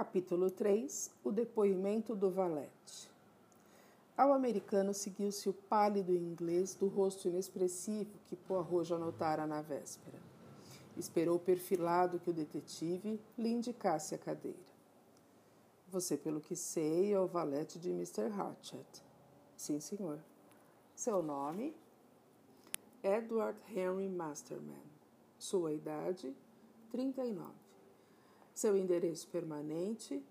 Capítulo 3 O depoimento do valete. Ao americano seguiu-se o pálido inglês do rosto inexpressivo que Poirot já notara na véspera. Esperou perfilado que o detetive lhe indicasse a cadeira. Você, pelo que sei, é o valete de Mr. Hatchett. Sim, senhor. Seu nome? Edward Henry Masterman. Sua idade? 39. Seu endereço permanente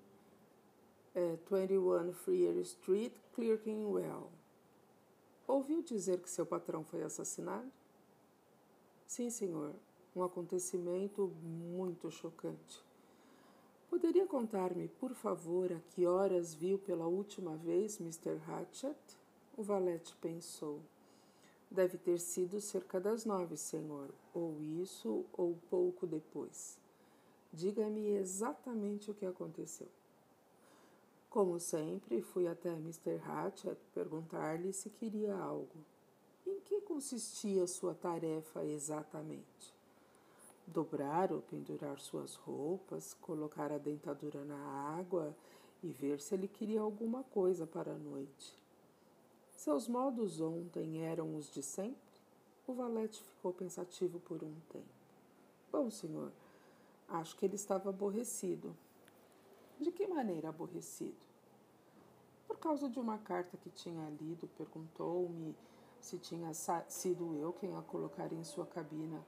é 21 Freer Street, Clerkenwell. Ouviu dizer que seu patrão foi assassinado? Sim, senhor. Um acontecimento muito chocante. Poderia contar-me, por favor, a que horas viu pela última vez Mr. Hatchett? O valete pensou. Deve ter sido cerca das nove, senhor, ou isso, ou pouco depois. Diga-me exatamente o que aconteceu. Como sempre, fui até Mr. Hatchett perguntar-lhe se queria algo. Em que consistia sua tarefa exatamente? Dobrar ou pendurar suas roupas, colocar a dentadura na água e ver se ele queria alguma coisa para a noite. Seus modos ontem eram os de sempre? O valete ficou pensativo por um tempo. Bom, senhor, acho que ele estava aborrecido. De que maneira aborrecido? Por causa de uma carta que tinha lido, perguntou-me se tinha sido eu quem a colocara em sua cabina.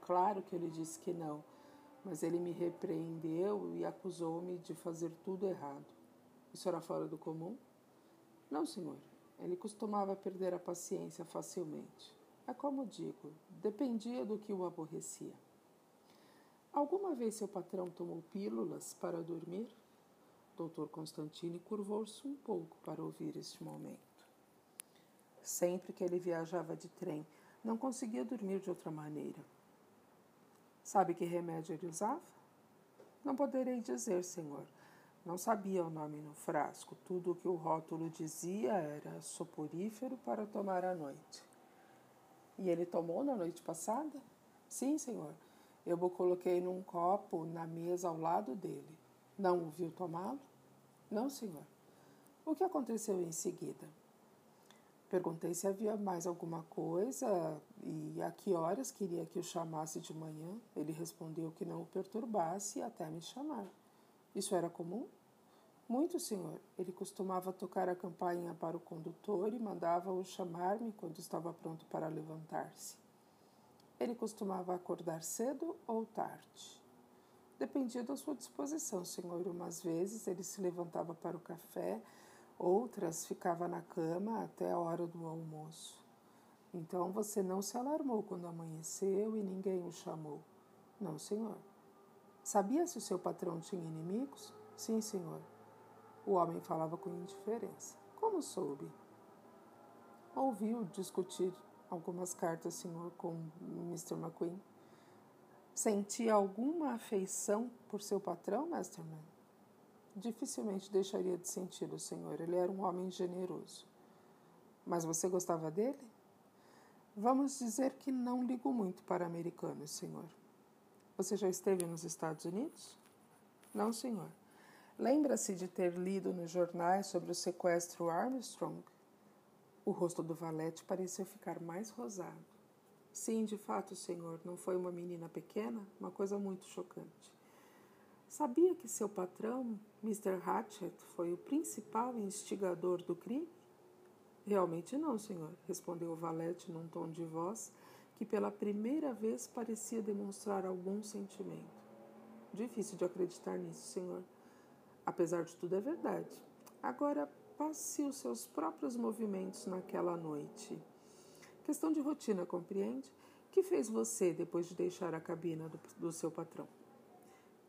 Claro que ele disse que não, mas ele me repreendeu e acusou-me de fazer tudo errado. Isso era fora do comum? Não, senhor. Ele costumava perder a paciência facilmente. É como digo, dependia do que o aborrecia. Alguma vez seu patrão tomou pílulas para dormir? Doutor Constantine curvou-se um pouco para ouvir este momento. Sempre que ele viajava de trem, não conseguia dormir de outra maneira. Sabe que remédio ele usava? Não poderei dizer, senhor. Não sabia o nome no frasco. Tudo o que o rótulo dizia era soporífero para tomar à noite. E ele tomou na noite passada? Sim, senhor. Eu o coloquei num copo na mesa ao lado dele. Não o viu tomá-lo? Não, senhor. O que aconteceu em seguida? Perguntei se havia mais alguma coisa e a que horas queria que o chamasse de manhã. Ele respondeu que não o perturbasse até me chamar. Isso era comum? Muito, senhor. Ele costumava tocar a campainha para o condutor e mandava-o chamar-me quando estava pronto para levantar-se. Ele costumava acordar cedo ou tarde? Dependia da sua disposição, senhor. Umas vezes ele se levantava para o café, outras ficava na cama até a hora do almoço. Então você não se alarmou quando amanheceu e ninguém o chamou. Não, senhor. Sabia se o seu patrão tinha inimigos? Sim, senhor. O homem falava com indiferença. Como soube? Ouviu discutir algumas cartas, senhor, com Mr. McQueen. Sentia alguma afeição por seu patrão, Masterman? Dificilmente deixaria de senti-lo, senhor. Ele era um homem generoso. Mas você gostava dele? Vamos dizer que não ligo muito para americanos, senhor. Você já esteve nos Estados Unidos? Não, senhor. Lembra-se de ter lido nos jornais sobre o sequestro Armstrong? O rosto do valete pareceu ficar mais rosado. Sim, de fato, senhor, não foi uma menina pequena? Uma coisa muito chocante. Sabia que seu patrão, Mr. Hatchett, foi o principal instigador do crime? Realmente não, senhor, respondeu o valete num tom de voz que pela primeira vez parecia demonstrar algum sentimento. Difícil de acreditar nisso, senhor. Apesar de tudo, é verdade. Agora, passe os seus próprios movimentos naquela noite. Questão de rotina, compreende? Que fez você depois de deixar a cabina do, do seu patrão?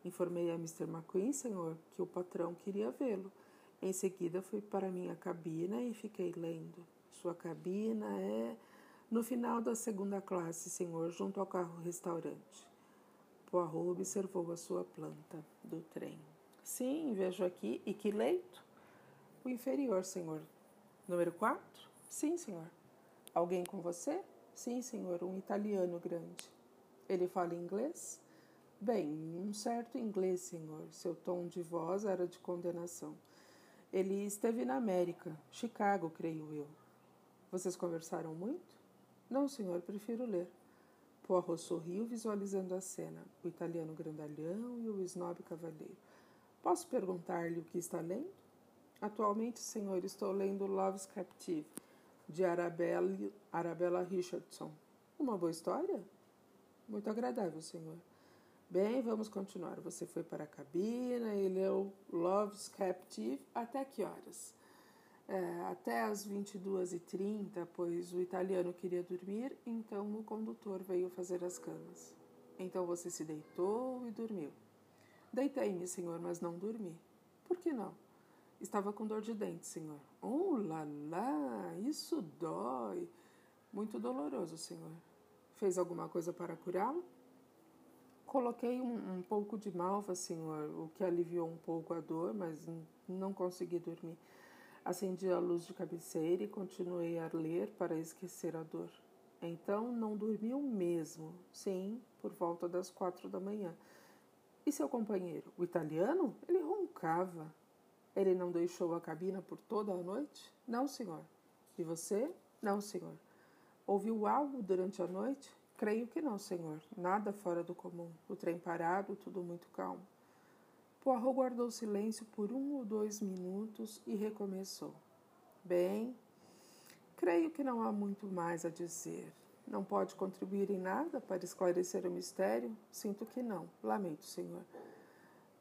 Informei a Mr. McQueen, senhor, que o patrão queria vê-lo. Em seguida fui para minha cabina e fiquei lendo. Sua cabina é no final da segunda classe, senhor, junto ao carro-restaurante. Poirot observou a sua planta do trem. Sim, vejo aqui. E que leito? O inferior, senhor. Número 4? Sim, senhor. Alguém com você? Sim, senhor, um italiano grande. Ele fala inglês? Bem, um certo inglês, senhor. Seu tom de voz era de condenação. Ele esteve na América, Chicago, creio eu. Vocês conversaram muito? Não, senhor, prefiro ler. Poirot sorriu, visualizando a cena, o italiano grandalhão e o snob cavalheiro. Posso perguntar-lhe o que está lendo? Atualmente, senhor, estou lendo Love's Captive, de Arabella, Arabella Richardson. Uma boa história? Muito agradável, senhor. Bem, vamos continuar. Você foi para a cabina e leu Love's Captive até que horas? É, até as 22h30, pois o italiano queria dormir, então o condutor veio fazer as camas. Então você se deitou e dormiu. Deitei-me, senhor, mas não dormi. Por que não? Estava com dor de dente, senhor. Oh, lá, lá, isso dói. Muito doloroso, senhor. Fez alguma coisa para curá-lo? Coloquei um, um, pouco de malva, senhor, o que aliviou um pouco a dor, mas não consegui dormir. Acendi a luz de cabeceira e continuei a ler para esquecer a dor. Então não dormiu mesmo, sim, por volta das quatro da manhã. E seu companheiro, o italiano? Ele roncava. Ele não deixou a cabina por toda a noite? Não, senhor. E você? Não, senhor. Ouviu algo durante a noite? Creio que não, senhor. Nada fora do comum. O trem parado, tudo muito calmo. Poirot guardou silêncio por um ou dois minutos e recomeçou. Bem, creio que não há muito mais a dizer. Não pode contribuir em nada para esclarecer o mistério? Sinto que não. Lamento, senhor.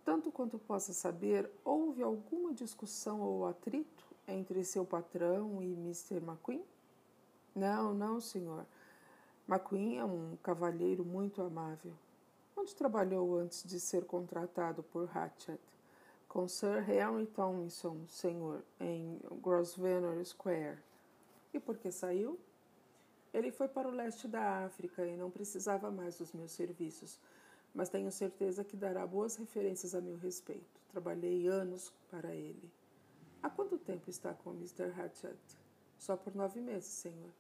Tanto quanto possa saber, houve alguma discussão ou atrito entre seu patrão e Mr. McQueen? Não, não, senhor. McQueen é um cavalheiro muito amável. Onde trabalhou antes de ser contratado por Hatchet? Com Sir Henry Tomlinson, senhor, em Grosvenor Square. E por que saiu? Ele foi para o leste da África e não precisava mais dos meus serviços mas tenho certeza que dará boas referências a meu respeito. Trabalhei anos para ele. Há quanto tempo está com Mr. Hatchet? Só por nove meses, senhor.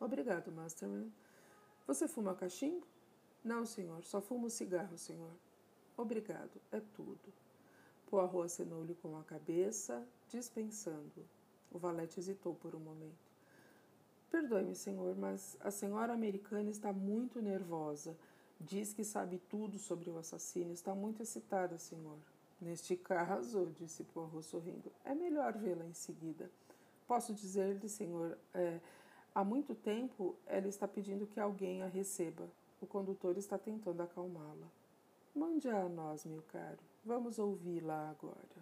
Obrigado, Masterman. Você fuma cachimbo? Não, senhor, só fumo cigarro, senhor. Obrigado, é tudo. Poirot acenou-lhe com a cabeça, dispensando. O valete hesitou por um momento. Perdoe-me, senhor, mas a senhora americana está muito nervosa. Diz que sabe tudo sobre o assassino. Está muito excitada, senhor. Neste caso, disse Poirot sorrindo, é melhor vê-la em seguida. Posso dizer-lhe, senhor, é, há muito tempo ela está pedindo que alguém a receba. O condutor está tentando acalmá-la. Mande a nós, meu caro. Vamos ouvi-la agora.